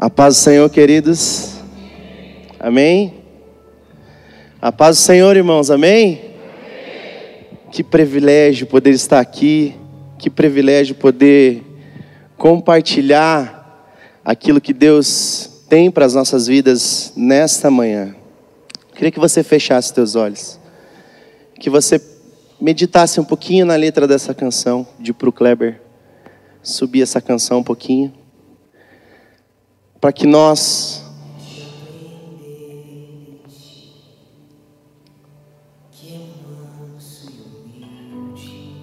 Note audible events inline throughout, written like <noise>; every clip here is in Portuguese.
A paz do Senhor, queridos. Amém? A paz do Senhor, irmãos. Amém? Que privilégio poder estar aqui. Que privilégio poder compartilhar aquilo que Deus tem para as nossas vidas nesta manhã. Queria que você fechasse seus olhos. Que você meditasse um pouquinho na letra dessa canção de Pro Kleber. Subir essa canção um pouquinho para que nós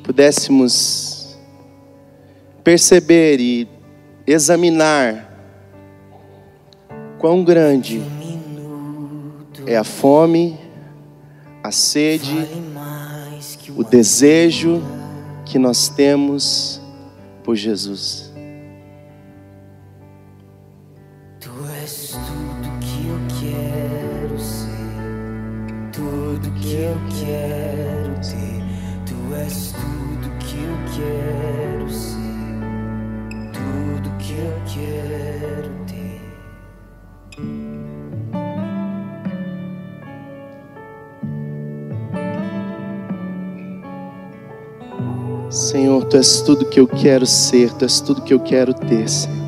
pudéssemos perceber e examinar quão grande é a fome, a sede, o desejo que nós temos por Jesus. Eu quero ter. Tu és tudo que eu quero ser. Tudo que eu quero ter. Senhor, tu és tudo que eu quero ser, tu és tudo que eu quero ter, Senhor.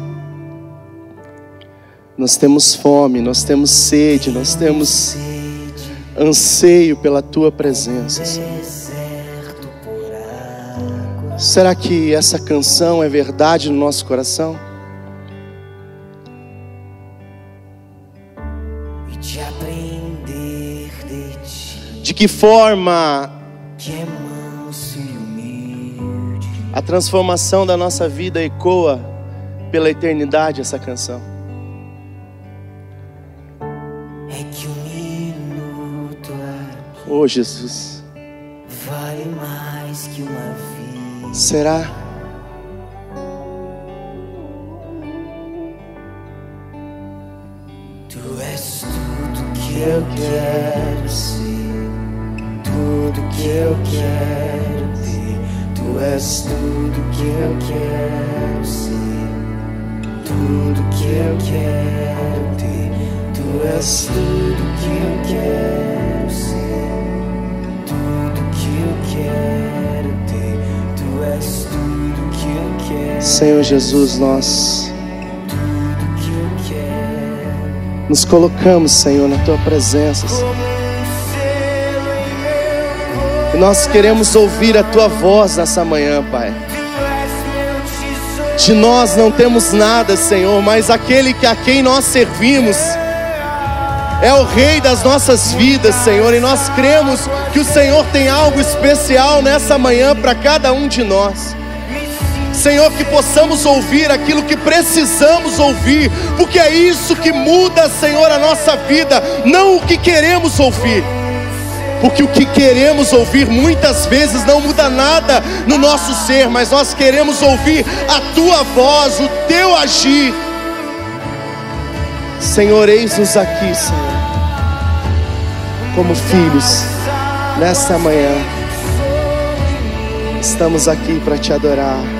Nós temos fome, nós temos sede, nós temos anseio pela tua presença, Senhor. Será que essa canção é verdade no nosso coração? De que forma a transformação da nossa vida ecoa pela eternidade essa canção? Oh Jesus. Vale mais que uma vida. Será? Tu és tudo que eu quero ser, tudo que eu quero ter. Tu és tudo que eu quero ser, tudo que eu quero ter. Tu és tudo que eu quero Senhor Jesus, nós nos colocamos, Senhor, na tua presença. E nós queremos ouvir a tua voz nessa manhã, Pai. De nós não temos nada, Senhor, mas aquele que a quem nós servimos é o Rei das nossas vidas, Senhor, e nós cremos que o Senhor tem algo especial nessa manhã para cada um de nós. Senhor, que possamos ouvir aquilo que precisamos ouvir, porque é isso que muda, Senhor, a nossa vida, não o que queremos ouvir. Porque o que queremos ouvir muitas vezes não muda nada no nosso ser, mas nós queremos ouvir a tua voz, o teu agir. Senhor, eis-nos aqui, Senhor, como filhos, nesta manhã. Estamos aqui para te adorar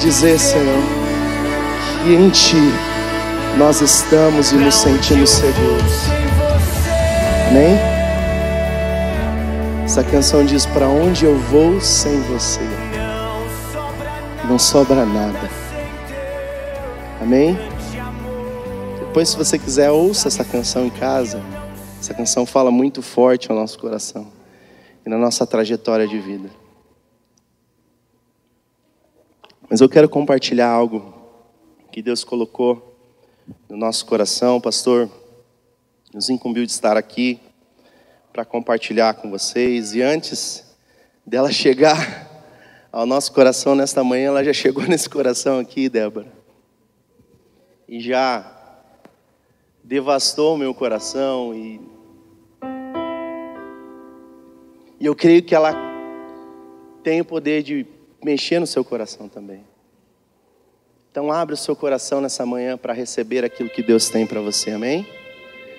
dizer, Senhor, que em Ti nós estamos e nos sentimos seguros. Amém? Essa canção diz: Para onde eu vou sem você? Não sobra nada. Amém? Depois, se você quiser, ouça essa canção em casa. Essa canção fala muito forte ao nosso coração e na nossa trajetória de vida. Mas eu quero compartilhar algo que Deus colocou no nosso coração. Pastor nos incumbiu de estar aqui para compartilhar com vocês. E antes dela chegar <laughs> ao nosso coração nesta manhã, ela já chegou <laughs> nesse coração aqui, Débora. E já devastou o meu coração e e eu creio que ela tem o poder de mexer no seu coração também. Então abre o seu coração nessa manhã para receber aquilo que Deus tem para você, amém?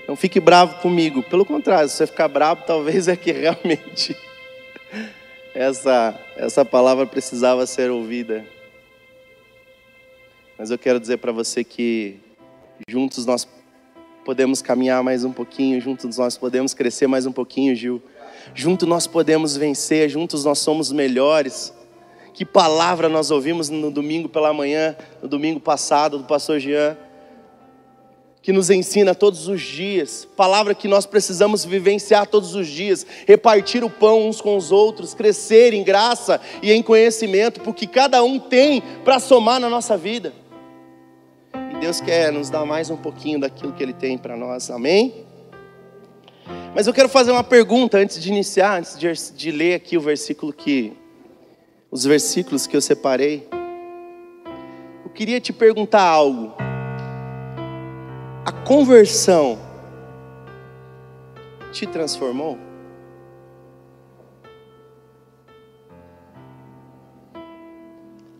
Não fique bravo comigo, pelo contrário, se você ficar bravo, talvez é que realmente <laughs> essa, essa palavra precisava ser ouvida. Mas eu quero dizer para você que Juntos nós podemos caminhar mais um pouquinho, juntos nós podemos crescer mais um pouquinho, Gil. Juntos nós podemos vencer, juntos nós somos melhores. Que palavra nós ouvimos no domingo pela manhã, no domingo passado, do pastor Jean, que nos ensina todos os dias, palavra que nós precisamos vivenciar todos os dias, repartir o pão uns com os outros, crescer em graça e em conhecimento, porque cada um tem para somar na nossa vida. E Deus quer nos dar mais um pouquinho daquilo que Ele tem para nós, amém? Mas eu quero fazer uma pergunta antes de iniciar, antes de, de ler aqui o versículo que os versículos que eu separei, eu queria te perguntar algo. A conversão te transformou?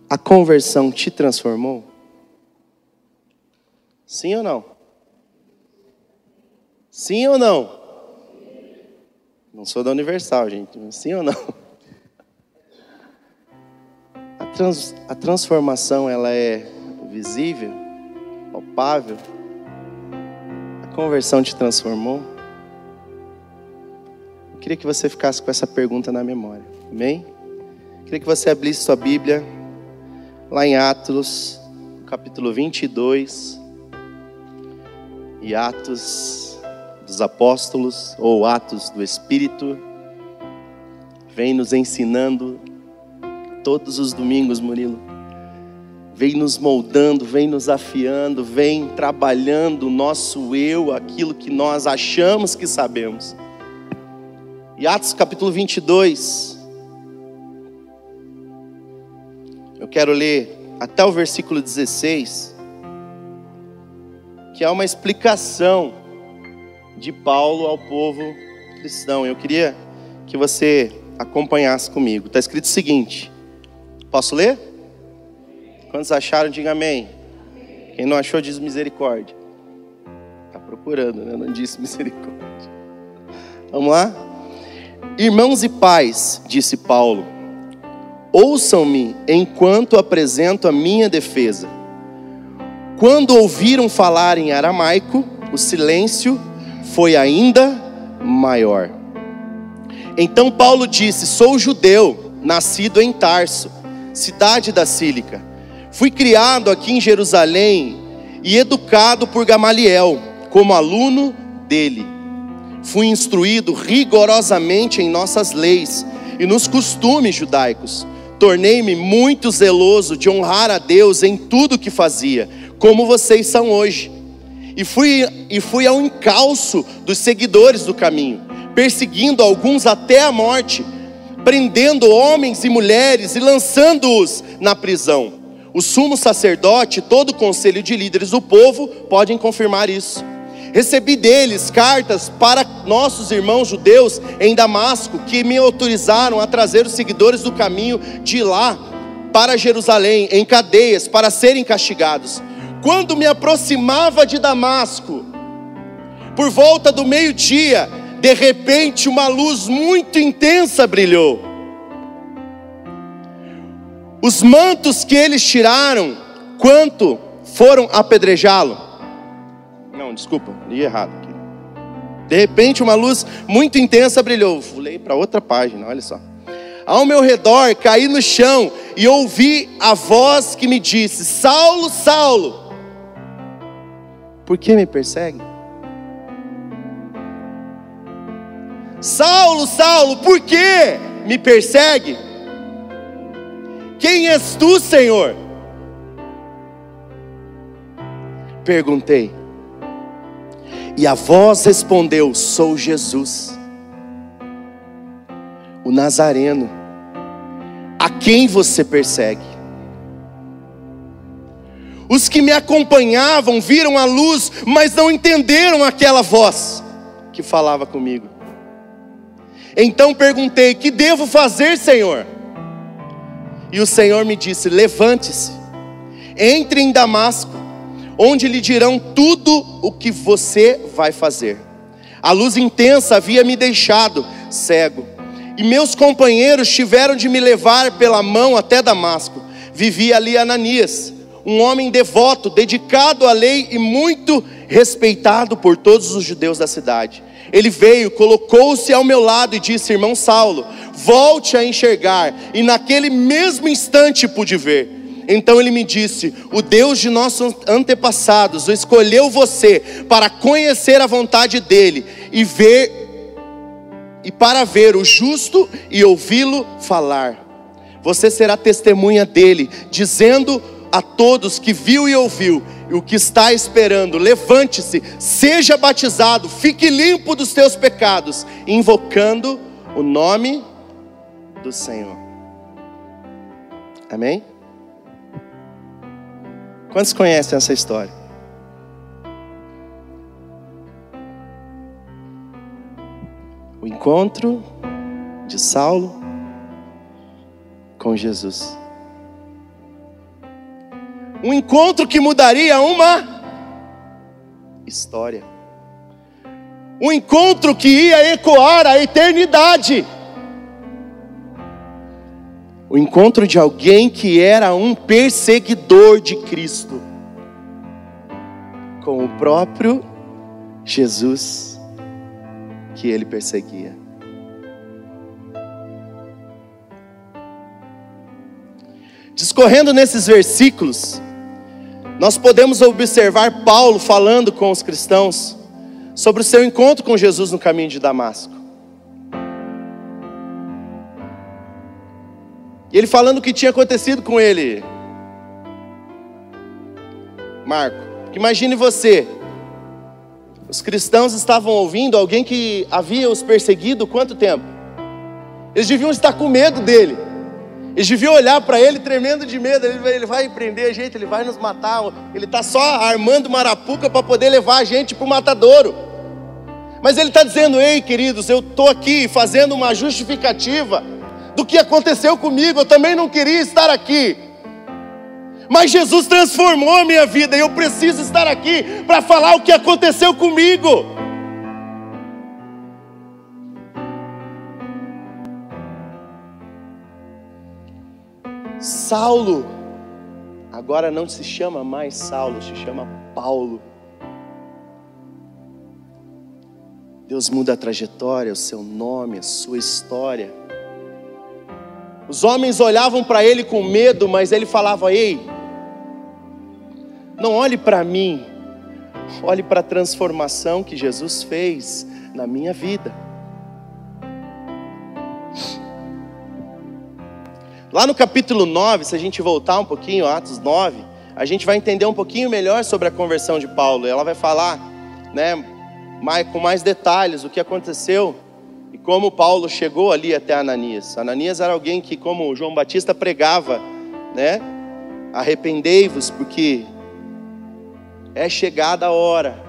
A conversão te transformou? Sim ou não? Sim ou não? Não sou da Universal, gente. Sim ou não? <laughs> trans, a transformação ela é visível, palpável? A conversão te transformou? Eu queria que você ficasse com essa pergunta na memória. Amém? Eu queria que você abrisse sua Bíblia lá em Atos, capítulo 22. E Atos dos Apóstolos, ou Atos do Espírito, vem nos ensinando todos os domingos, Murilo. Vem nos moldando, vem nos afiando, vem trabalhando o nosso eu, aquilo que nós achamos que sabemos. E Atos capítulo 22. Eu quero ler até o versículo 16, que é uma explicação de Paulo ao povo cristão. Eu queria que você acompanhasse comigo. Está escrito o seguinte: Posso ler? Quantos acharam, diga amém. Quem não achou, diz misericórdia. Está procurando, né? Não disse misericórdia. Vamos lá? Irmãos e pais, disse Paulo, ouçam-me enquanto apresento a minha defesa. Quando ouviram falar em aramaico, o silêncio foi ainda maior. Então Paulo disse: Sou judeu, nascido em Tarso cidade da Sílica. Fui criado aqui em Jerusalém e educado por Gamaliel, como aluno dele. Fui instruído rigorosamente em nossas leis e nos costumes judaicos. Tornei-me muito zeloso de honrar a Deus em tudo que fazia, como vocês são hoje. E fui, e fui ao encalço dos seguidores do caminho, perseguindo alguns até a morte prendendo homens e mulheres e lançando-os na prisão. O sumo sacerdote todo o conselho de líderes do povo podem confirmar isso. Recebi deles cartas para nossos irmãos judeus em Damasco, que me autorizaram a trazer os seguidores do caminho de lá para Jerusalém, em cadeias, para serem castigados. Quando me aproximava de Damasco, por volta do meio-dia, de repente uma luz muito intensa brilhou. Os mantos que eles tiraram, quanto foram apedrejá-lo? Não, desculpa, li errado aqui. De repente uma luz muito intensa brilhou. Pulei para outra página, olha só. Ao meu redor caí no chão e ouvi a voz que me disse: Saulo, Saulo, por que me persegue? Saulo, Saulo, por que me persegue? Quem és tu, Senhor? Perguntei. E a voz respondeu: Sou Jesus, o Nazareno, a quem você persegue. Os que me acompanhavam viram a luz, mas não entenderam aquela voz que falava comigo. Então perguntei: Que devo fazer, Senhor? E o Senhor me disse: Levante-se, entre em Damasco, onde lhe dirão tudo o que você vai fazer. A luz intensa havia me deixado cego, e meus companheiros tiveram de me levar pela mão até Damasco. Vivia ali Ananias, um homem devoto, dedicado à lei e muito respeitado por todos os judeus da cidade. Ele veio, colocou-se ao meu lado e disse: Irmão Saulo, volte a enxergar. E naquele mesmo instante pude ver. Então ele me disse: O Deus de nossos antepassados escolheu você para conhecer a vontade dele e ver e para ver o justo e ouvi-lo falar. Você será testemunha dele, dizendo a todos que viu e ouviu o que está esperando: levante-se, seja batizado, fique limpo dos teus pecados, invocando o nome do Senhor. Amém? Quantos conhecem essa história? O encontro de Saulo com Jesus. Um encontro que mudaria uma história. Um encontro que ia ecoar a eternidade. O encontro de alguém que era um perseguidor de Cristo com o próprio Jesus que ele perseguia. Discorrendo nesses versículos, nós podemos observar Paulo falando com os cristãos sobre o seu encontro com Jesus no caminho de Damasco. E ele falando o que tinha acontecido com ele. Marco, imagine você. Os cristãos estavam ouvindo alguém que havia os perseguido quanto tempo? Eles deviam estar com medo dele. Eles deviam olhar para ele tremendo de medo. Ele vai, ele vai prender a gente, ele vai nos matar. Ele está só armando marapuca para poder levar a gente para o matadouro. Mas ele está dizendo: Ei, queridos, eu estou aqui fazendo uma justificativa do que aconteceu comigo. Eu também não queria estar aqui. Mas Jesus transformou a minha vida e eu preciso estar aqui para falar o que aconteceu comigo. Saulo, agora não se chama mais Saulo, se chama Paulo. Deus muda a trajetória, o seu nome, a sua história. Os homens olhavam para ele com medo, mas ele falava: Ei, não olhe para mim, olhe para a transformação que Jesus fez na minha vida. Lá no capítulo 9, se a gente voltar um pouquinho, Atos 9, a gente vai entender um pouquinho melhor sobre a conversão de Paulo. Ela vai falar, né, mais, com mais detalhes o que aconteceu e como Paulo chegou ali até Ananias. Ananias era alguém que, como João Batista pregava, né, arrependei-vos porque é chegada a hora.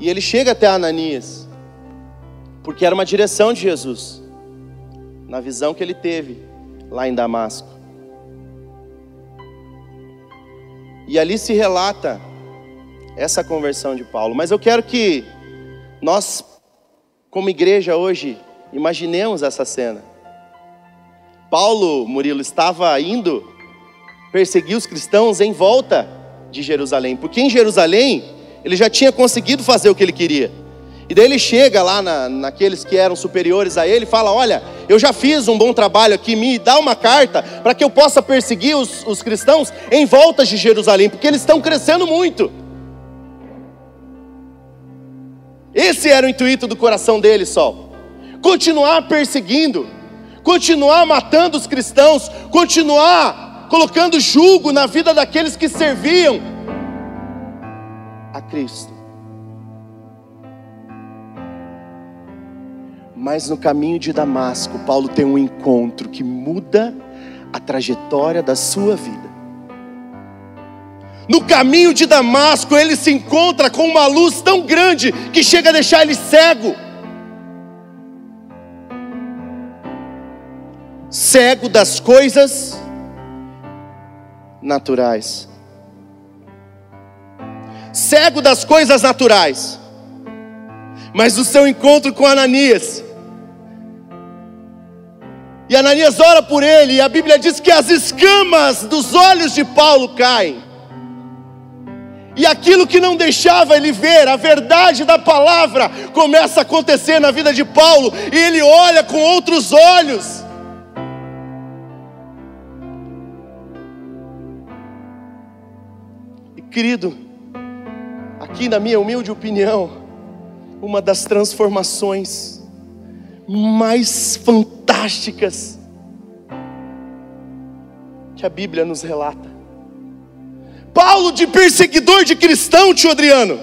E ele chega até Ananias porque era uma direção de Jesus, na visão que ele teve lá em Damasco. E ali se relata essa conversão de Paulo. Mas eu quero que nós, como igreja hoje, imaginemos essa cena. Paulo, Murilo, estava indo perseguir os cristãos em volta de Jerusalém, porque em Jerusalém ele já tinha conseguido fazer o que ele queria. E daí ele chega lá na, naqueles que eram superiores a ele e fala: Olha, eu já fiz um bom trabalho aqui, me dá uma carta para que eu possa perseguir os, os cristãos em volta de Jerusalém, porque eles estão crescendo muito. Esse era o intuito do coração dele só. Continuar perseguindo, continuar matando os cristãos, continuar colocando julgo na vida daqueles que serviam a Cristo. Mas no caminho de Damasco, Paulo tem um encontro que muda a trajetória da sua vida. No caminho de Damasco, ele se encontra com uma luz tão grande que chega a deixar ele cego. Cego das coisas naturais. Cego das coisas naturais. Mas o seu encontro com Ananias E Ananias ora por ele, e a Bíblia diz que as escamas dos olhos de Paulo caem. E aquilo que não deixava ele ver, a verdade da palavra, começa a acontecer na vida de Paulo, e ele olha com outros olhos. E querido, aqui na minha humilde opinião, uma das transformações mais fantásticas que a Bíblia nos relata. Paulo, de perseguidor de cristão, tio Adriano,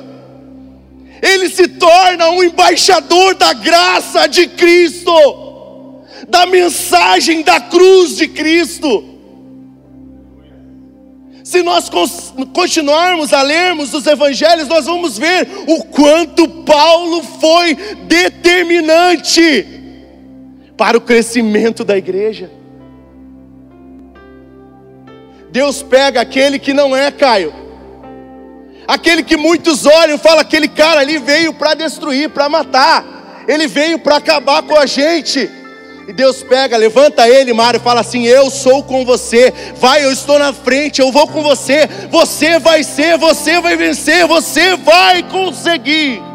ele se torna um embaixador da graça de Cristo, da mensagem da cruz de Cristo. Se nós continuarmos a lermos os evangelhos, nós vamos ver o quanto Paulo foi determinante para o crescimento da igreja. Deus pega aquele que não é, Caio. Aquele que muitos olham e falam: aquele cara ali veio para destruir, para matar, ele veio para acabar com a gente. E Deus pega, levanta ele, Mário, e fala assim: Eu sou com você, vai, eu estou na frente, eu vou com você, você vai ser, você vai vencer, você vai conseguir.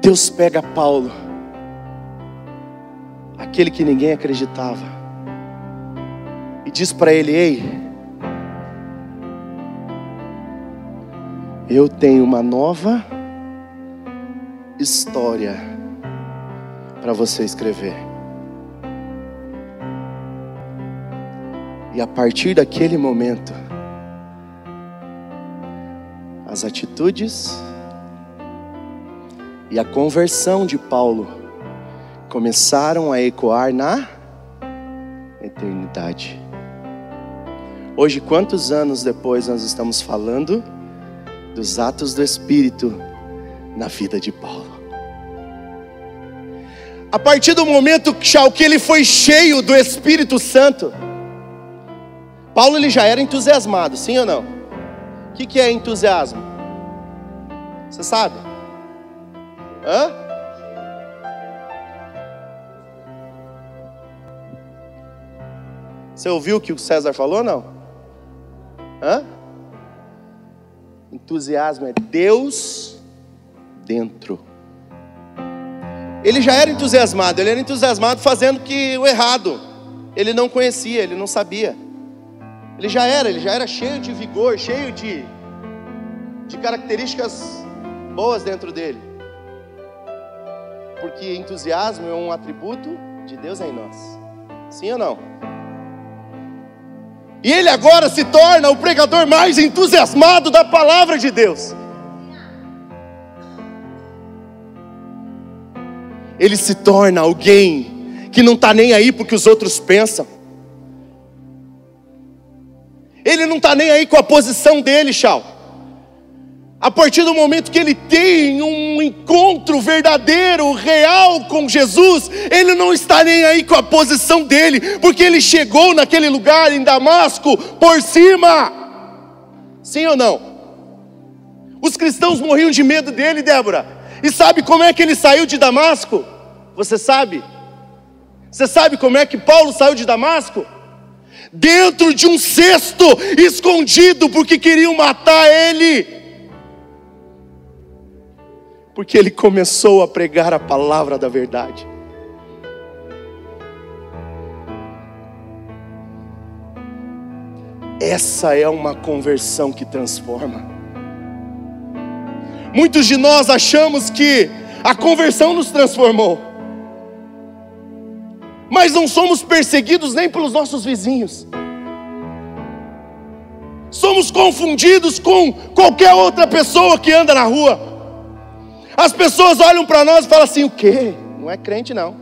Deus pega Paulo, aquele que ninguém acreditava, e diz para ele: Ei, eu tenho uma nova história para você escrever. E a partir daquele momento, as atitudes e a conversão de Paulo começaram a ecoar na eternidade. Hoje, quantos anos depois nós estamos falando dos atos do Espírito na vida de Paulo? A partir do momento que ele foi cheio do Espírito Santo, Paulo ele já era entusiasmado, sim ou não? O que, que é entusiasmo? Você sabe? Hã? Você ouviu o que o César falou, não? Hã? Entusiasmo é Deus dentro. Ele já era entusiasmado, ele era entusiasmado fazendo que o errado. Ele não conhecia, ele não sabia. Ele já era, ele já era cheio de vigor, cheio de, de características boas dentro dele. Porque entusiasmo é um atributo de Deus em nós. Sim ou não? E ele agora se torna o pregador mais entusiasmado da palavra de Deus. Ele se torna alguém que não está nem aí porque os outros pensam. Ele não está nem aí com a posição dele, Chau. A partir do momento que ele tem um encontro verdadeiro, real com Jesus, ele não está nem aí com a posição dele, porque ele chegou naquele lugar em Damasco por cima. Sim ou não? Os cristãos morriam de medo dele, Débora. E sabe como é que ele saiu de Damasco? Você sabe? Você sabe como é que Paulo saiu de Damasco? Dentro de um cesto, escondido, porque queriam matar ele porque ele começou a pregar a palavra da verdade. Essa é uma conversão que transforma. Muitos de nós achamos que a conversão nos transformou, mas não somos perseguidos nem pelos nossos vizinhos, somos confundidos com qualquer outra pessoa que anda na rua. As pessoas olham para nós e falam assim: o quê? Não é crente, não.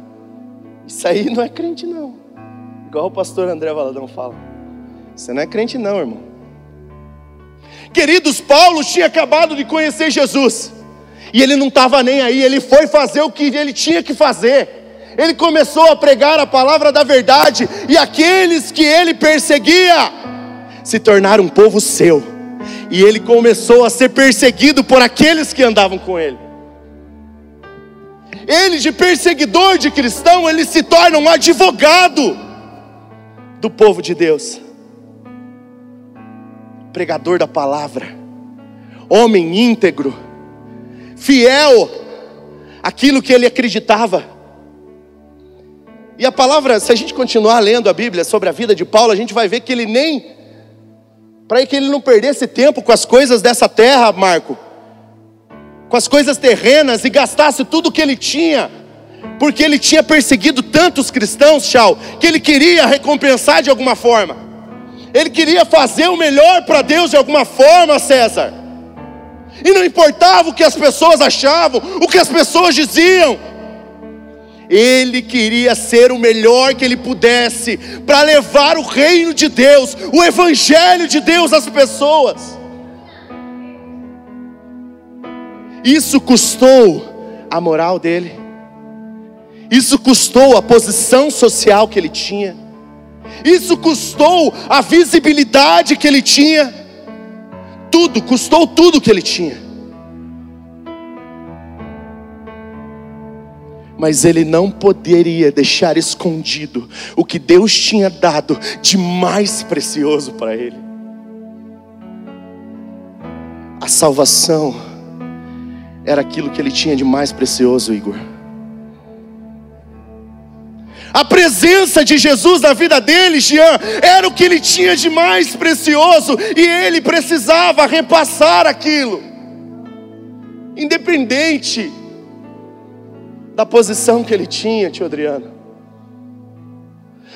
Isso aí não é crente, não. Igual o pastor André Valadão fala. Você não é crente, não, irmão. Queridos, Paulo tinha acabado de conhecer Jesus. E ele não estava nem aí, ele foi fazer o que ele tinha que fazer. Ele começou a pregar a palavra da verdade, e aqueles que ele perseguia se tornaram um povo seu. E ele começou a ser perseguido por aqueles que andavam com ele. Ele, de perseguidor de cristão, ele se torna um advogado do povo de Deus, pregador da palavra, homem íntegro, fiel àquilo que ele acreditava. E a palavra, se a gente continuar lendo a Bíblia sobre a vida de Paulo, a gente vai ver que ele nem, para que ele não perdesse tempo com as coisas dessa terra, Marco, com as coisas terrenas e gastasse tudo que ele tinha, porque ele tinha perseguido tantos cristãos, Tchau, que ele queria recompensar de alguma forma, ele queria fazer o melhor para Deus de alguma forma, César, e não importava o que as pessoas achavam, o que as pessoas diziam, ele queria ser o melhor que ele pudesse para levar o reino de Deus, o evangelho de Deus às pessoas. Isso custou a moral dele, isso custou a posição social que ele tinha, isso custou a visibilidade que ele tinha, tudo, custou tudo que ele tinha. mas ele não poderia deixar escondido o que Deus tinha dado de mais precioso para ele. A salvação era aquilo que ele tinha de mais precioso, Igor. A presença de Jesus na vida dele, Jean, era o que ele tinha de mais precioso e ele precisava repassar aquilo, independente da posição que ele tinha, tio Adriano.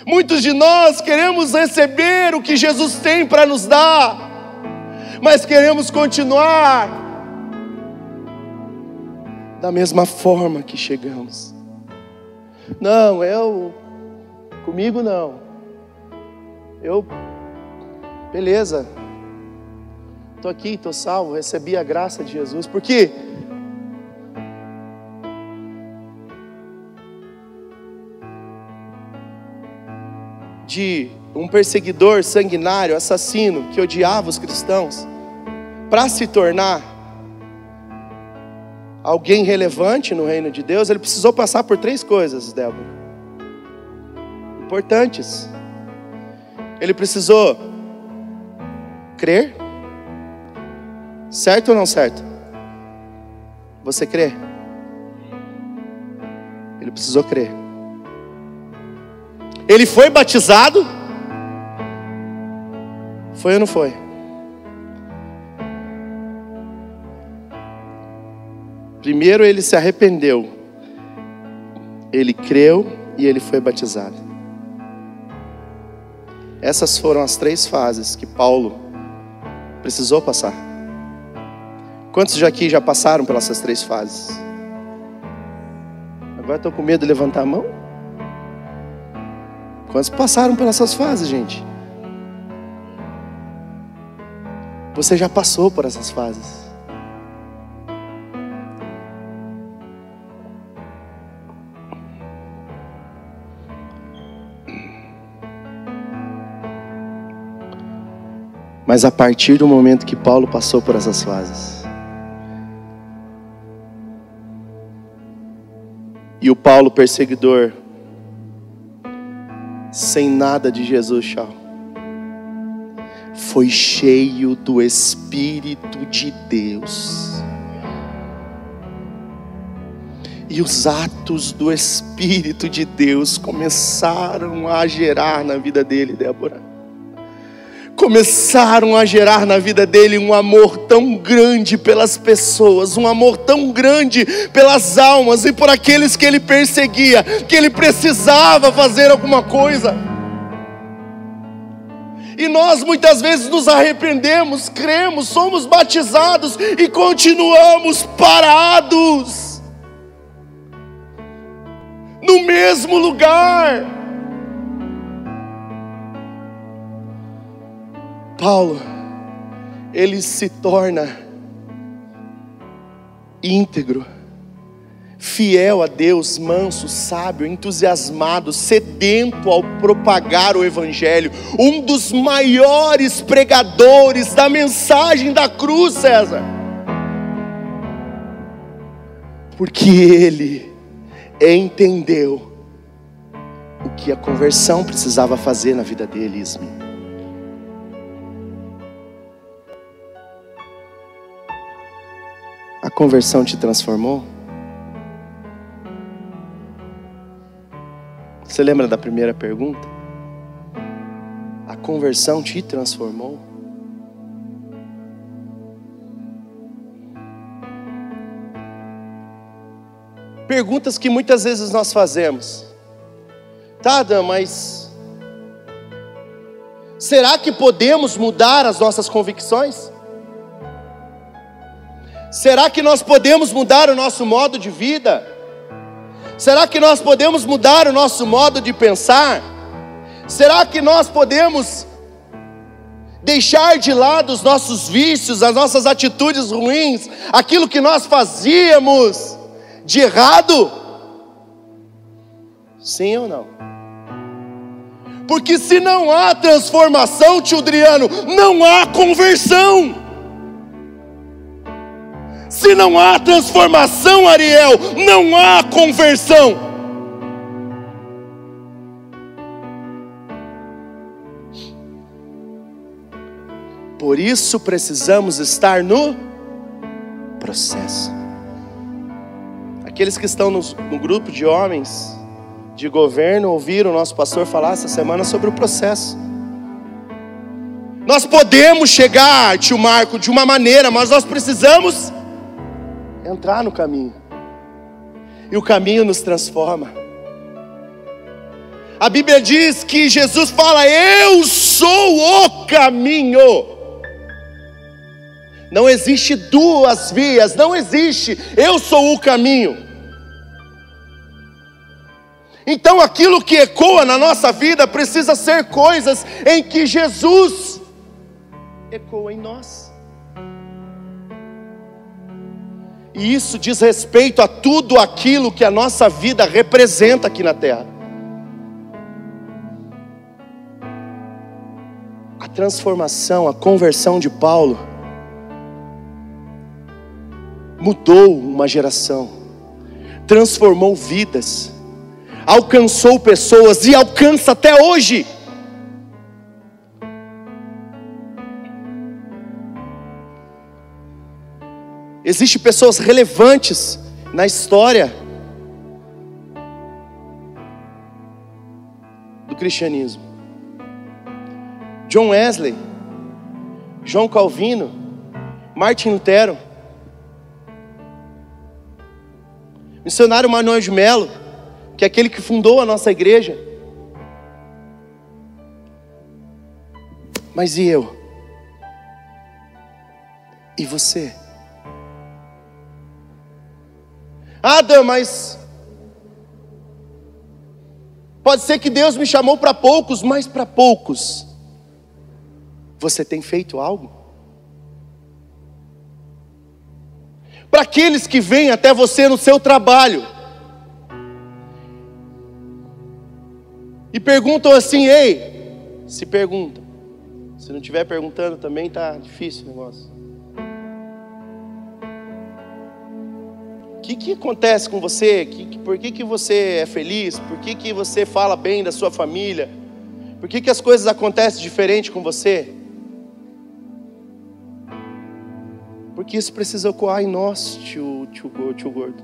Muitos de nós queremos receber o que Jesus tem para nos dar, mas queremos continuar da mesma forma que chegamos. Não, eu, comigo não. Eu, beleza, estou aqui, estou salvo, recebi a graça de Jesus, porque de um perseguidor sanguinário, assassino, que odiava os cristãos, para se tornar alguém relevante no reino de Deus, ele precisou passar por três coisas, Débora. Importantes. Ele precisou crer. Certo ou não certo? Você crê? Ele precisou crer. Ele foi batizado? Foi ou não foi? Primeiro ele se arrependeu, ele creu e ele foi batizado. Essas foram as três fases que Paulo precisou passar. Quantos já aqui já passaram pelas três fases? Agora estou com medo de levantar a mão. Quantos passaram pelas fases, gente? Você já passou por essas fases. Mas a partir do momento que Paulo passou por essas fases, e o Paulo perseguidor, sem nada de Jesus, tchau, foi cheio do Espírito de Deus. E os atos do Espírito de Deus começaram a gerar na vida dele, Débora começaram a gerar na vida dele um amor tão grande pelas pessoas, um amor tão grande pelas almas e por aqueles que ele perseguia, que ele precisava fazer alguma coisa. E nós muitas vezes nos arrependemos, cremos, somos batizados e continuamos parados no mesmo lugar. Paulo, ele se torna íntegro, fiel a Deus, manso, sábio, entusiasmado, sedento ao propagar o Evangelho, um dos maiores pregadores da mensagem da cruz, César. Porque ele entendeu o que a conversão precisava fazer na vida dele, Ismi. Conversão te transformou? Você lembra da primeira pergunta? A conversão te transformou? Perguntas que muitas vezes nós fazemos. Tá, Adam, mas será que podemos mudar as nossas convicções? Será que nós podemos mudar o nosso modo de vida? Será que nós podemos mudar o nosso modo de pensar? Será que nós podemos deixar de lado os nossos vícios, as nossas atitudes ruins, aquilo que nós fazíamos de errado? Sim ou não? Porque se não há transformação, tio Adriano, não há conversão. Se não há transformação, Ariel, não há conversão. Por isso precisamos estar no processo. Aqueles que estão no, no grupo de homens de governo ouviram o nosso pastor falar essa semana sobre o processo. Nós podemos chegar, tio Marco, de uma maneira, mas nós precisamos entrar no caminho. E o caminho nos transforma. A Bíblia diz que Jesus fala: Eu sou o caminho. Não existe duas vias, não existe. Eu sou o caminho. Então aquilo que ecoa na nossa vida precisa ser coisas em que Jesus ecoa em nós. E isso diz respeito a tudo aquilo que a nossa vida representa aqui na terra. A transformação, a conversão de Paulo mudou uma geração, transformou vidas, alcançou pessoas e alcança até hoje. Existem pessoas relevantes na história do cristianismo. John Wesley, João Calvino, Martin Lutero, missionário Manuel de Melo, que é aquele que fundou a nossa igreja. Mas e eu? E você? Adam, mas pode ser que Deus me chamou para poucos, mas para poucos você tem feito algo? Para aqueles que vêm até você no seu trabalho e perguntam assim, ei, se perguntam. Se não estiver perguntando também tá difícil o negócio. Que, que acontece com você? Que, por que, que você é feliz? Por que, que você fala bem da sua família? Por que, que as coisas acontecem diferente com você? Porque isso precisa ocorrer em nós, tio, tio, tio gordo.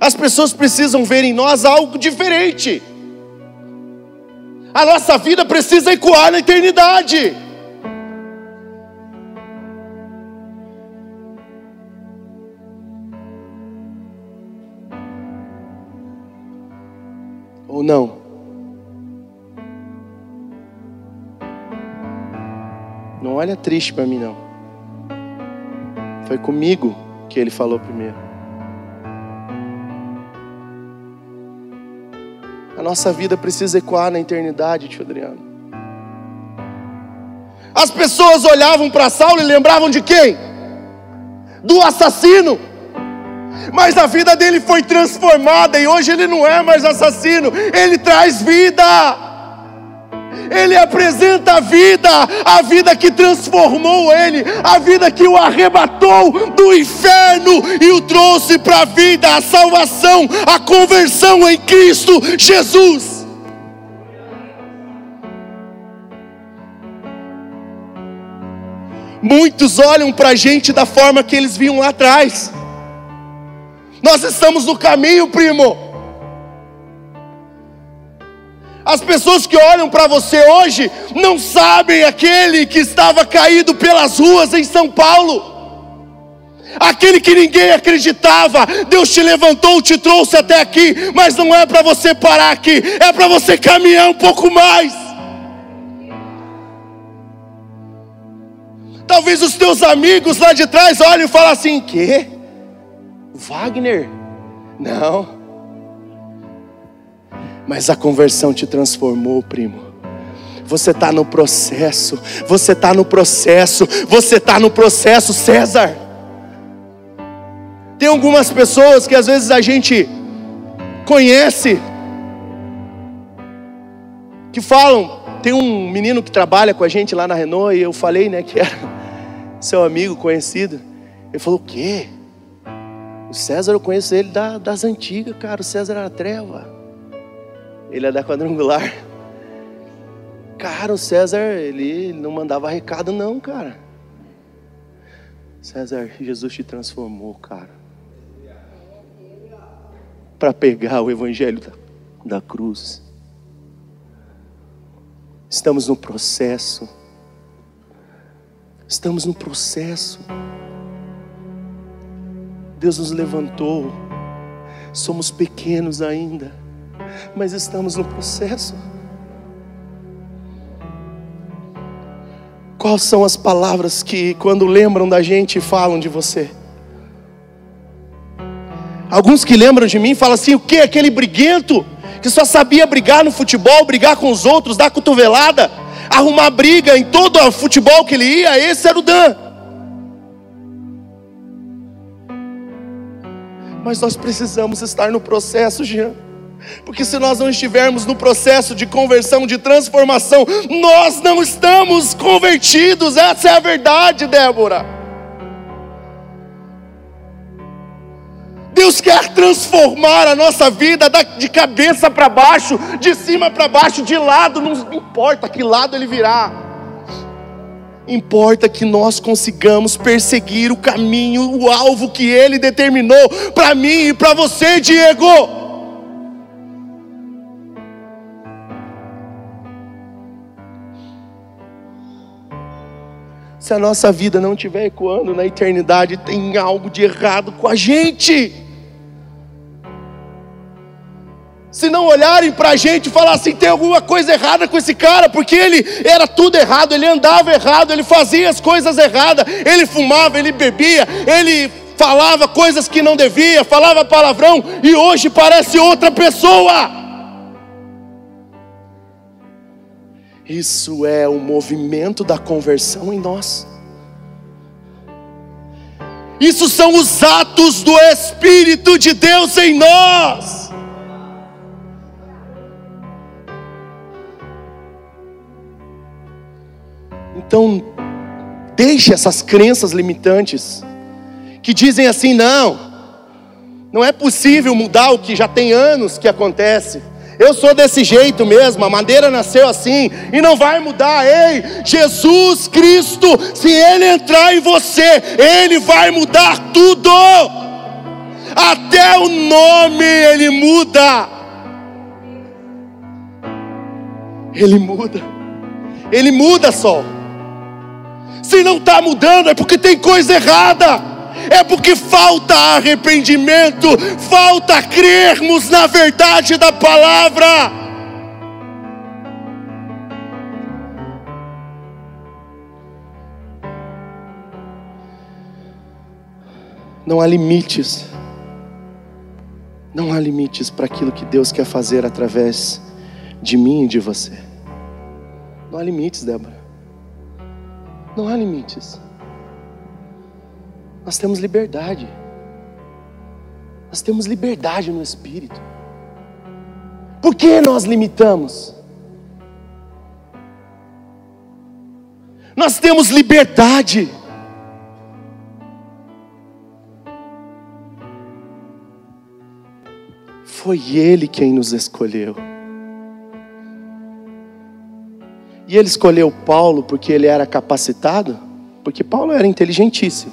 As pessoas precisam ver em nós algo diferente. A nossa vida precisa ecoar na eternidade. Ou não? Não olha triste para mim, não. Foi comigo que ele falou primeiro. A nossa vida precisa ecoar na eternidade, tio Adriano. As pessoas olhavam para Saulo e lembravam de quem? Do assassino mas a vida dele foi transformada e hoje ele não é mais assassino, ele traz vida. ele apresenta a vida, a vida que transformou ele, a vida que o arrebatou do inferno e o trouxe para a vida, a salvação, a conversão em Cristo Jesus. Muitos olham para a gente da forma que eles viam lá atrás. Nós estamos no caminho, primo. As pessoas que olham para você hoje não sabem aquele que estava caído pelas ruas em São Paulo. Aquele que ninguém acreditava, Deus te levantou, te trouxe até aqui, mas não é para você parar aqui, é para você caminhar um pouco mais. Talvez os teus amigos lá de trás olhem e falem assim: que? Wagner? Não. Mas a conversão te transformou, primo. Você está no processo, você está no processo, você está no processo, César. Tem algumas pessoas que às vezes a gente conhece, que falam. Tem um menino que trabalha com a gente lá na Renault, e eu falei, né, que era seu amigo conhecido. Ele falou: O quê? O César, eu conheço ele da, das antigas, cara. O César era treva. Ele é da quadrangular. Cara, o César, ele não mandava recado, não, cara. César, Jesus te transformou, cara. Para pegar o evangelho da, da cruz. Estamos no processo. Estamos no processo. Deus nos levantou. Somos pequenos ainda mas estamos no processo. Quais são as palavras que, quando lembram da gente, falam de você? Alguns que lembram de mim falam assim: o que? Aquele briguento que só sabia brigar no futebol, brigar com os outros, dar cotovelada, arrumar briga em todo o futebol que ele ia. Esse era o Dan. Mas nós precisamos estar no processo, Jean. Porque se nós não estivermos no processo de conversão, de transformação, nós não estamos convertidos. Essa é a verdade, Débora. Deus quer transformar a nossa vida de cabeça para baixo, de cima para baixo, de lado, não importa que lado ele virá. Importa que nós consigamos perseguir o caminho, o alvo que ele determinou para mim e para você, Diego. se a nossa vida não estiver ecoando na eternidade, tem algo de errado com a gente. Se não olharem para a gente e falar assim, tem alguma coisa errada com esse cara, porque ele era tudo errado, ele andava errado, ele fazia as coisas erradas, ele fumava, ele bebia, ele falava coisas que não devia, falava palavrão e hoje parece outra pessoa. Isso é o movimento da conversão em nós. Isso são os atos do Espírito de Deus em nós. Então, deixe essas crenças limitantes que dizem assim: não, não é possível mudar o que já tem anos que acontece. Eu sou desse jeito mesmo, a madeira nasceu assim e não vai mudar. Ei, Jesus Cristo, se Ele entrar em você, Ele vai mudar tudo. Até o nome Ele muda. Ele muda. Ele muda só. Se não está mudando, é porque tem coisa errada é porque falta arrependimento, falta crermos na verdade da palavra. Não há limites, não há limites para aquilo que Deus quer fazer através de mim e de você. Não há limites, Débora. Não há limites. Nós temos liberdade. Nós temos liberdade no espírito. Por que nós limitamos? nós temos liberdade. Foi Ele quem nos escolheu. E Ele escolheu Paulo porque ele era capacitado? Porque Paulo era inteligentíssimo.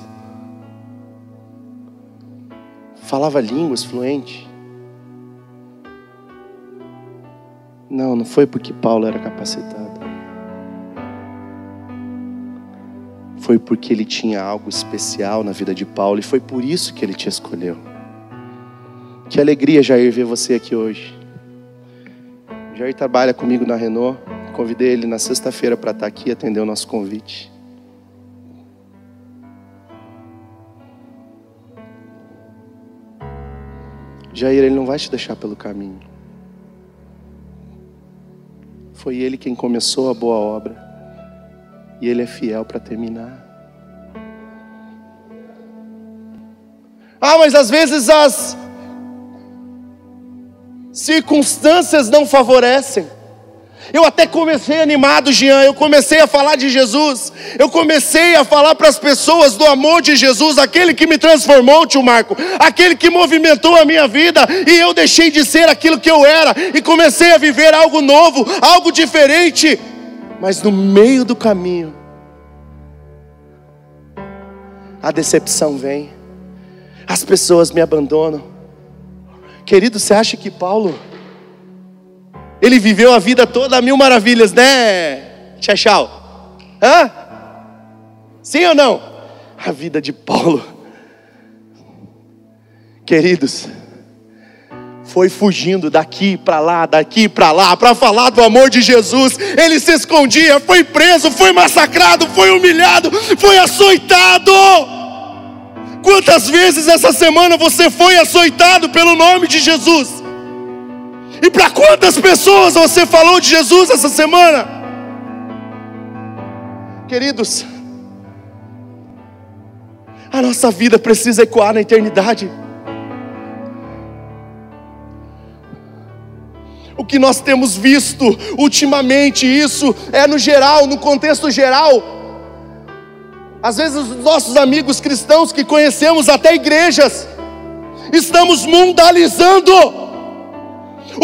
Falava línguas fluente. Não, não foi porque Paulo era capacitado. Foi porque ele tinha algo especial na vida de Paulo e foi por isso que ele te escolheu. Que alegria, Jair, ver você aqui hoje. Jair trabalha comigo na Renault. Convidei ele na sexta-feira para estar aqui atender o nosso convite. Jair, ele não vai te deixar pelo caminho. Foi ele quem começou a boa obra. E ele é fiel para terminar. Ah, mas às vezes as circunstâncias não favorecem. Eu até comecei animado, Jean. Eu comecei a falar de Jesus. Eu comecei a falar para as pessoas do amor de Jesus, aquele que me transformou, tio Marco, aquele que movimentou a minha vida. E eu deixei de ser aquilo que eu era e comecei a viver algo novo, algo diferente. Mas no meio do caminho, a decepção vem, as pessoas me abandonam. Querido, você acha que Paulo ele viveu a vida toda a mil maravilhas, né, Tchau? Hã? Sim ou não? A vida de Paulo, queridos, foi fugindo daqui para lá, daqui para lá, para falar do amor de Jesus. Ele se escondia, foi preso, foi massacrado, foi humilhado, foi açoitado. Quantas vezes essa semana você foi açoitado pelo nome de Jesus? E para quantas pessoas você falou de Jesus essa semana? Queridos, a nossa vida precisa ecoar na eternidade. O que nós temos visto ultimamente, isso é no geral, no contexto geral. Às vezes, os nossos amigos cristãos que conhecemos até igrejas, estamos mundalizando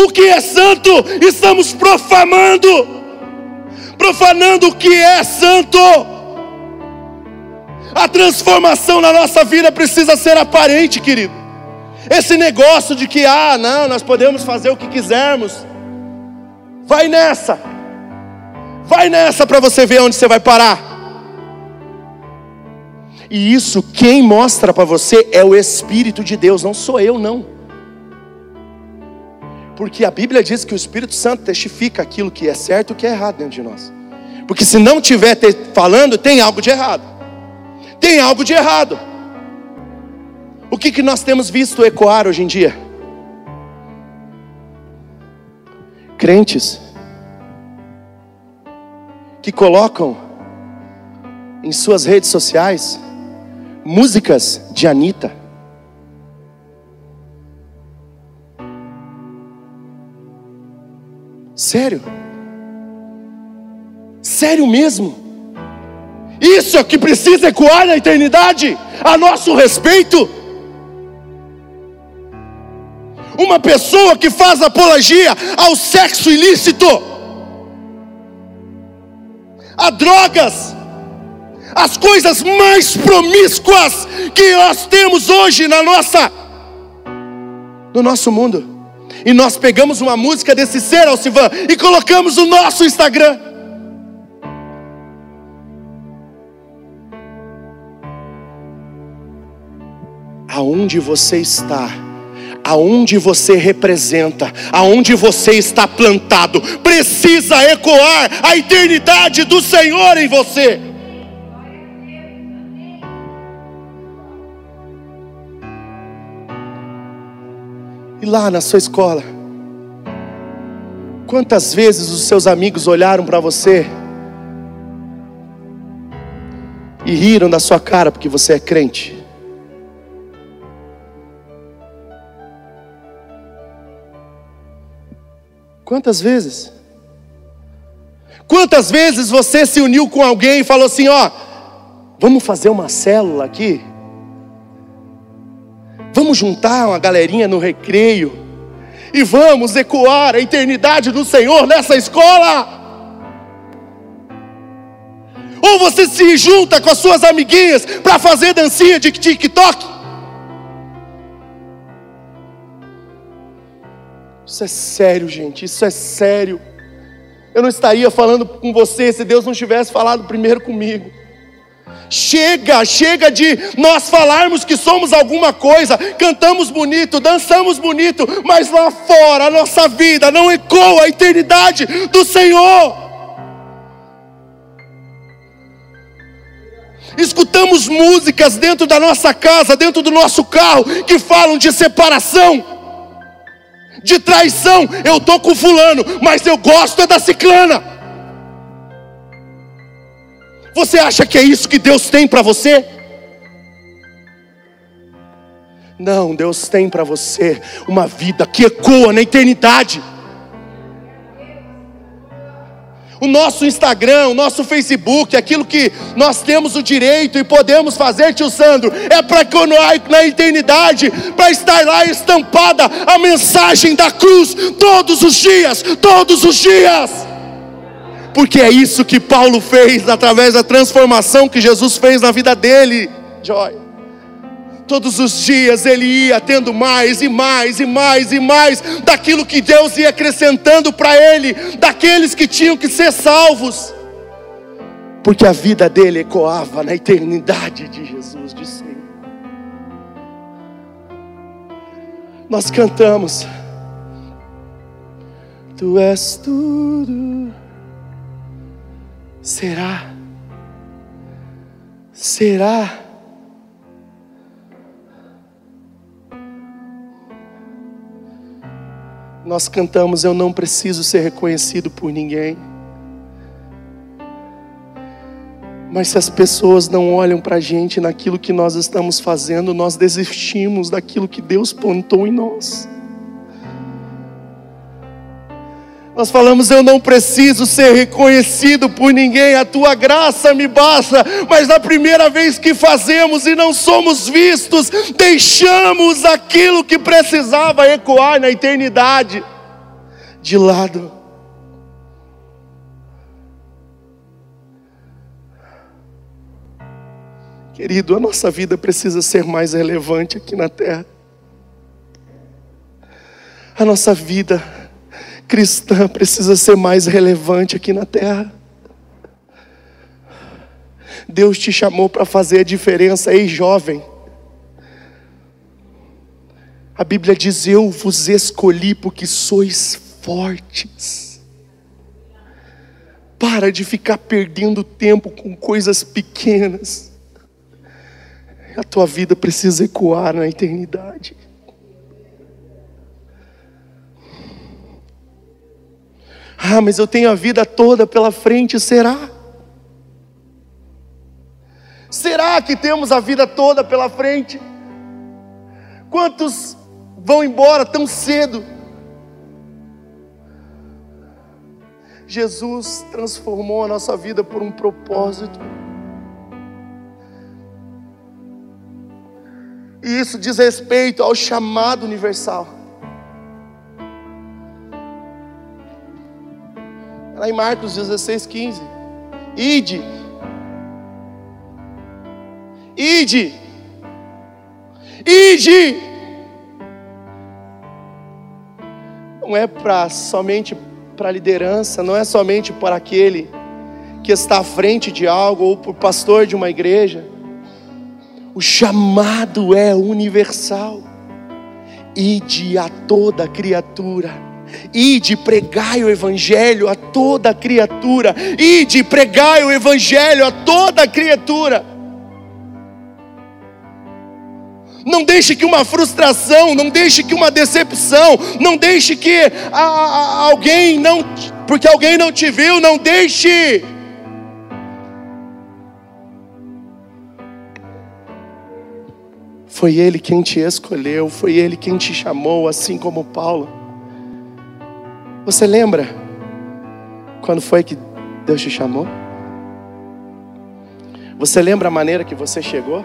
o que é santo, estamos profanando, profanando o que é santo. A transformação na nossa vida precisa ser aparente, querido. Esse negócio de que, ah, não, nós podemos fazer o que quisermos, vai nessa, vai nessa para você ver onde você vai parar. E isso quem mostra para você é o Espírito de Deus, não sou eu, não. Porque a Bíblia diz que o Espírito Santo testifica aquilo que é certo e o que é errado dentro de nós. Porque se não tiver falando, tem algo de errado. Tem algo de errado. O que, que nós temos visto ecoar hoje em dia? Crentes que colocam em suas redes sociais músicas de Anitta Sério? Sério mesmo? Isso é que precisa ecoar na eternidade, a nosso respeito. Uma pessoa que faz apologia ao sexo ilícito, a drogas, as coisas mais promíscuas que nós temos hoje na nossa no nosso mundo e nós pegamos uma música desse ser, Alcivan, e colocamos no nosso Instagram. Aonde você está, aonde você representa, aonde você está plantado, precisa ecoar a eternidade do Senhor em você. E lá na sua escola, quantas vezes os seus amigos olharam para você e riram da sua cara porque você é crente? Quantas vezes? Quantas vezes você se uniu com alguém e falou assim: ó, vamos fazer uma célula aqui? Vamos juntar uma galerinha no recreio e vamos ecoar a eternidade do Senhor nessa escola? Ou você se junta com as suas amiguinhas para fazer dancinha de TikTok? Isso é sério, gente, isso é sério. Eu não estaria falando com você se Deus não tivesse falado primeiro comigo. Chega, chega de nós falarmos que somos alguma coisa, cantamos bonito, dançamos bonito, mas lá fora a nossa vida não ecoa a eternidade do Senhor. Escutamos músicas dentro da nossa casa, dentro do nosso carro, que falam de separação, de traição. Eu estou com fulano, mas eu gosto é da ciclana. Você acha que é isso que Deus tem para você? Não, Deus tem para você uma vida que ecoa na eternidade. o nosso Instagram, o nosso Facebook, aquilo que nós temos o direito e podemos fazer, tio Sandro, é para que na eternidade, para estar lá estampada a mensagem da cruz todos os dias, todos os dias. Porque é isso que Paulo fez através da transformação que Jesus fez na vida dele, Joy. Todos os dias ele ia tendo mais e mais e mais e mais daquilo que Deus ia acrescentando para ele, daqueles que tinham que ser salvos, porque a vida dele ecoava na eternidade de Jesus de Senhor. Nós cantamos, Tu és tudo, será, será nós cantamos: Eu não preciso ser reconhecido por ninguém. Mas se as pessoas não olham para a gente naquilo que nós estamos fazendo, nós desistimos daquilo que Deus plantou em nós. Nós falamos, eu não preciso ser reconhecido por ninguém, a tua graça me basta. Mas na primeira vez que fazemos e não somos vistos, deixamos aquilo que precisava ecoar na eternidade de lado. Querido, a nossa vida precisa ser mais relevante aqui na terra. A nossa vida cristã precisa ser mais relevante aqui na terra. Deus te chamou para fazer a diferença, ei jovem. A Bíblia diz: Eu vos escolhi porque sois fortes. Para de ficar perdendo tempo com coisas pequenas. A tua vida precisa ecoar na eternidade. Ah, mas eu tenho a vida toda pela frente, será? Será que temos a vida toda pela frente? Quantos vão embora tão cedo? Jesus transformou a nossa vida por um propósito. E isso diz respeito ao chamado universal. Lá em Marcos 16, 15. Ide. Ide. Ide. Não é para somente para a liderança, não é somente para aquele que está à frente de algo ou para o pastor de uma igreja. O chamado é universal. Ide a toda criatura Ide pregai o evangelho a toda criatura. Ide pregai o evangelho a toda criatura. Não deixe que uma frustração, não deixe que uma decepção, não deixe que a, a, alguém não, porque alguém não te viu, não deixe. Foi Ele quem te escolheu, foi Ele quem te chamou, assim como Paulo. Você lembra quando foi que Deus te chamou? Você lembra a maneira que você chegou?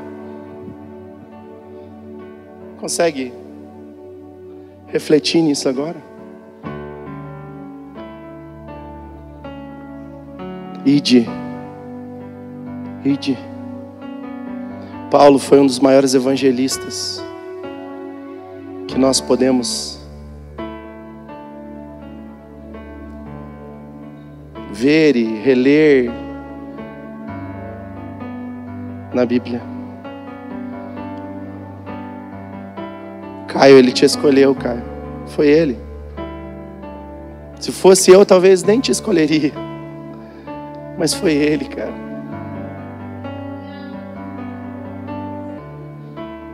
Consegue refletir nisso agora? Ide. Ide. Paulo foi um dos maiores evangelistas que nós podemos ver e reler na Bíblia. Caio, ele te escolheu, Caio. Foi ele. Se fosse eu, talvez nem te escolheria. Mas foi ele, cara.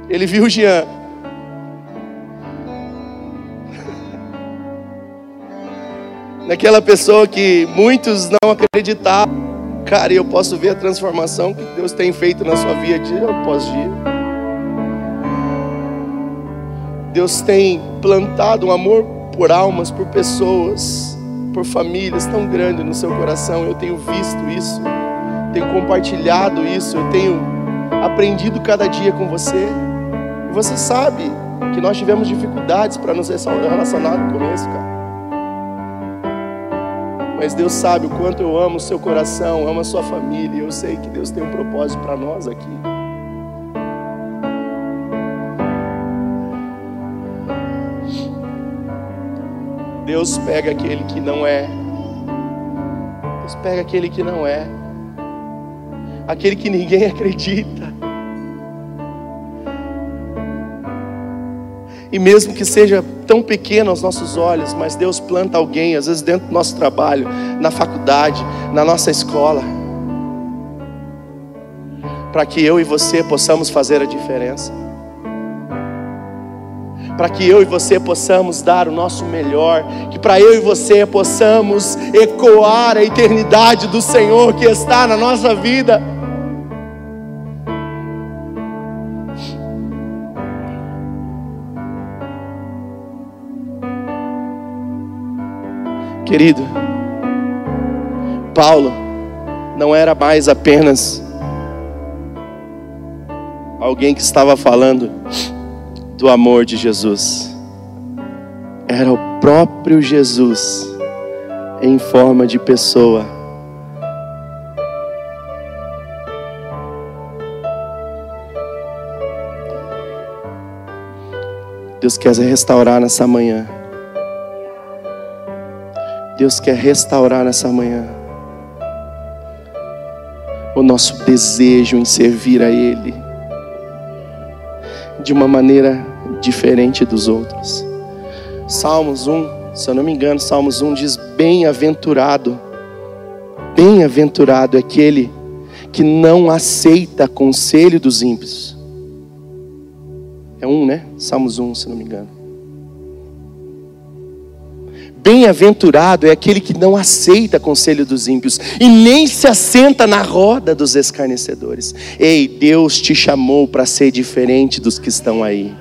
Ele viu o Jean. Naquela pessoa que muitos não acreditavam. Cara, eu posso ver a transformação que Deus tem feito na sua vida dia após dia. Deus tem plantado um amor por almas, por pessoas, por famílias tão grande no seu coração. Eu tenho visto isso, tenho compartilhado isso, eu tenho aprendido cada dia com você. E você sabe que nós tivemos dificuldades para nos relacionar no começo, cara. Mas Deus sabe o quanto eu amo o seu coração, amo a sua família, eu sei que Deus tem um propósito para nós aqui. Deus pega aquele que não é. Deus pega aquele que não é. Aquele que ninguém <laughs> acredita. E mesmo que seja tão pequeno aos nossos olhos, mas Deus planta alguém, às vezes dentro do nosso trabalho, na faculdade, na nossa escola, para que eu e você possamos fazer a diferença. Para que eu e você possamos dar o nosso melhor, que para eu e você possamos ecoar a eternidade do Senhor que está na nossa vida. Querido, Paulo não era mais apenas alguém que estava falando do amor de Jesus, era o próprio Jesus em forma de pessoa. Deus quer restaurar nessa manhã Deus quer restaurar nessa manhã o nosso desejo em servir a Ele de uma maneira diferente dos outros. Salmos 1, se eu não me engano, Salmos 1 diz: Bem-aventurado, bem-aventurado é aquele que não aceita conselho dos ímpios. É um, né? Salmos 1, se não me engano. Bem-aventurado é aquele que não aceita conselho dos ímpios e nem se assenta na roda dos escarnecedores. Ei, Deus te chamou para ser diferente dos que estão aí.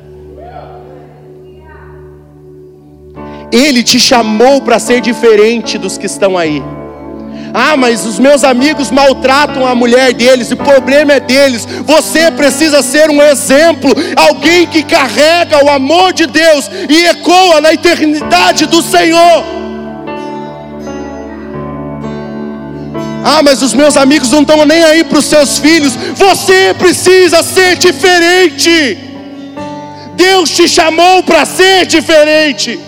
Ele te chamou para ser diferente dos que estão aí. Ah, mas os meus amigos maltratam a mulher deles, o problema é deles. Você precisa ser um exemplo, alguém que carrega o amor de Deus e ecoa na eternidade do Senhor. Ah, mas os meus amigos não estão nem aí para os seus filhos. Você precisa ser diferente. Deus te chamou para ser diferente.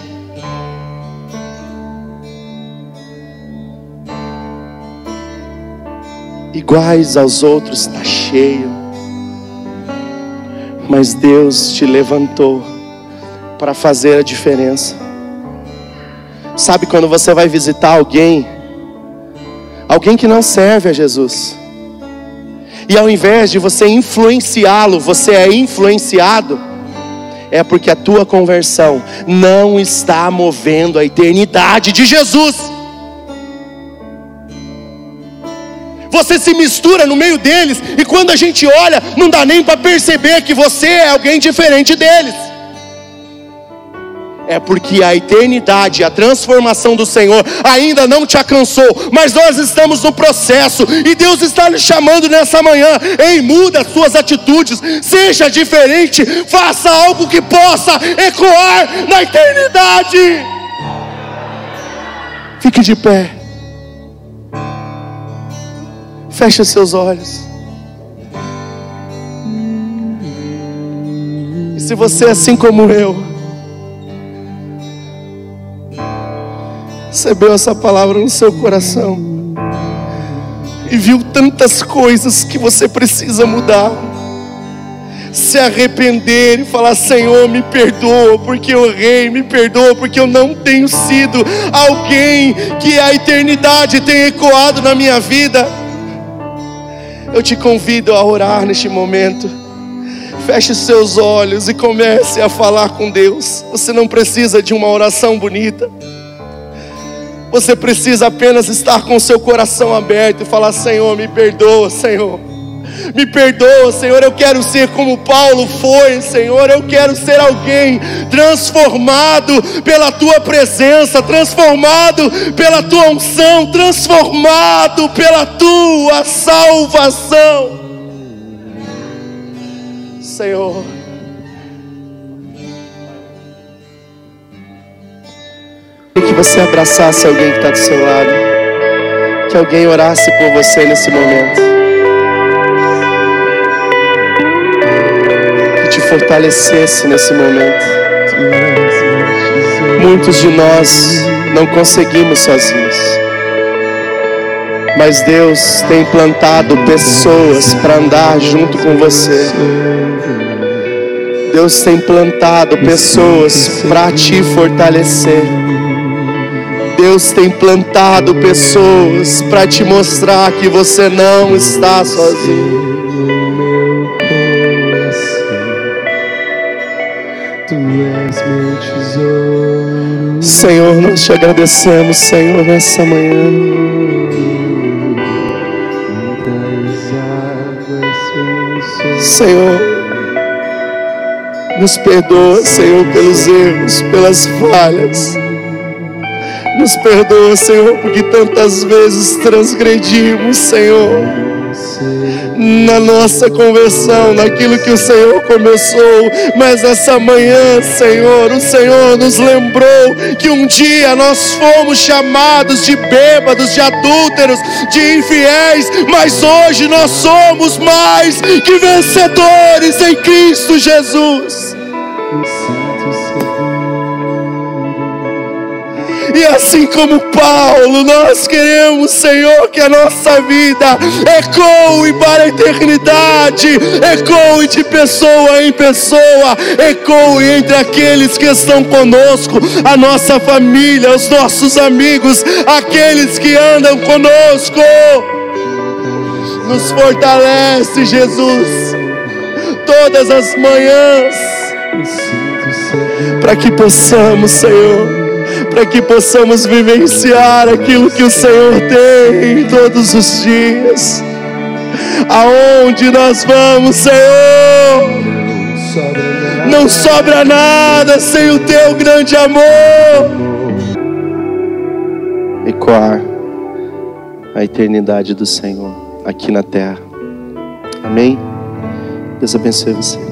Iguais aos outros está cheio. Mas Deus te levantou para fazer a diferença. Sabe quando você vai visitar alguém, alguém que não serve a Jesus, e ao invés de você influenciá-lo, você é influenciado, é porque a tua conversão não está movendo a eternidade de Jesus. Você se mistura no meio deles, e quando a gente olha, não dá nem para perceber que você é alguém diferente deles. é porque a eternidade, a transformação do Senhor ainda não te alcançou, mas nós estamos no processo e Deus está lhe chamando nessa manhã. Ei, muda as suas atitudes, seja diferente, faça algo que possa ecoar na eternidade. Fique de pé, feche seus olhos. E se você, é assim como eu, recebeu essa palavra no seu coração e viu tantas coisas que você precisa mudar, se arrepender e falar: Senhor, me perdoa, porque eu errei, me perdoa, porque eu não tenho sido alguém que a eternidade tem ecoado na minha vida. Eu te convido a orar neste momento. Feche seus olhos e comece a falar com Deus. Você não precisa de uma oração bonita. Você precisa apenas estar com seu coração aberto e falar: Senhor, me perdoa, Senhor. Me perdoa, Senhor. Eu quero ser como Paulo foi, Senhor. Eu quero ser alguém transformado pela tua presença, transformado pela tua unção, transformado pela tua salvação. Senhor. que você abraçasse alguém que está do seu lado, que alguém orasse por você nesse momento, fortalecesse nesse momento. Muitos de nós não conseguimos sozinhos, mas Deus tem plantado pessoas para andar junto com você. Deus tem plantado pessoas para te fortalecer. Deus tem plantado pessoas para te mostrar que você não está sozinho. Senhor, nós te agradecemos, Senhor, nessa manhã. Senhor, nos perdoa, Senhor, pelos erros, pelas falhas. Nos perdoa, Senhor, porque tantas vezes transgredimos, Senhor, na nossa conversão, naquilo que o Senhor começou. Mas essa manhã, Senhor, o Senhor nos lembrou que um dia nós fomos chamados de bêbados, de adúlteros, de infiéis, mas hoje nós somos mais que vencedores em Cristo Jesus. E assim como Paulo, nós queremos, Senhor, que a nossa vida ecoe para a eternidade, ecoe de pessoa em pessoa, ecoe entre aqueles que estão conosco, a nossa família, os nossos amigos, aqueles que andam conosco. Nos fortalece, Jesus, todas as manhãs, para que possamos, Senhor para que possamos vivenciar aquilo que o Senhor tem todos os dias. Aonde nós vamos, Senhor? Não sobra nada sem o teu grande amor. Ecoar a eternidade do Senhor aqui na terra. Amém? Deus abençoe você.